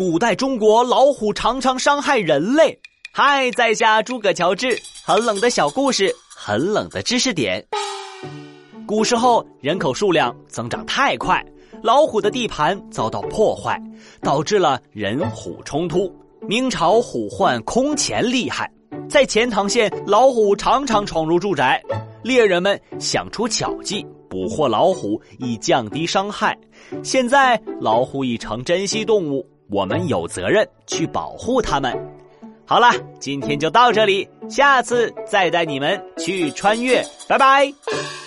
古代中国老虎常常伤害人类。嗨，在下诸葛乔治，很冷的小故事，很冷的知识点。古时候人口数量增长太快，老虎的地盘遭到破坏，导致了人虎冲突。明朝虎患空前厉害，在钱塘县，老虎常常闯入住宅，猎人们想出巧计捕获老虎，以降低伤害。现在老虎已成珍稀动物，我们有责任去保护他们。好了，今天就到这里，下次再带你们去穿越，拜拜。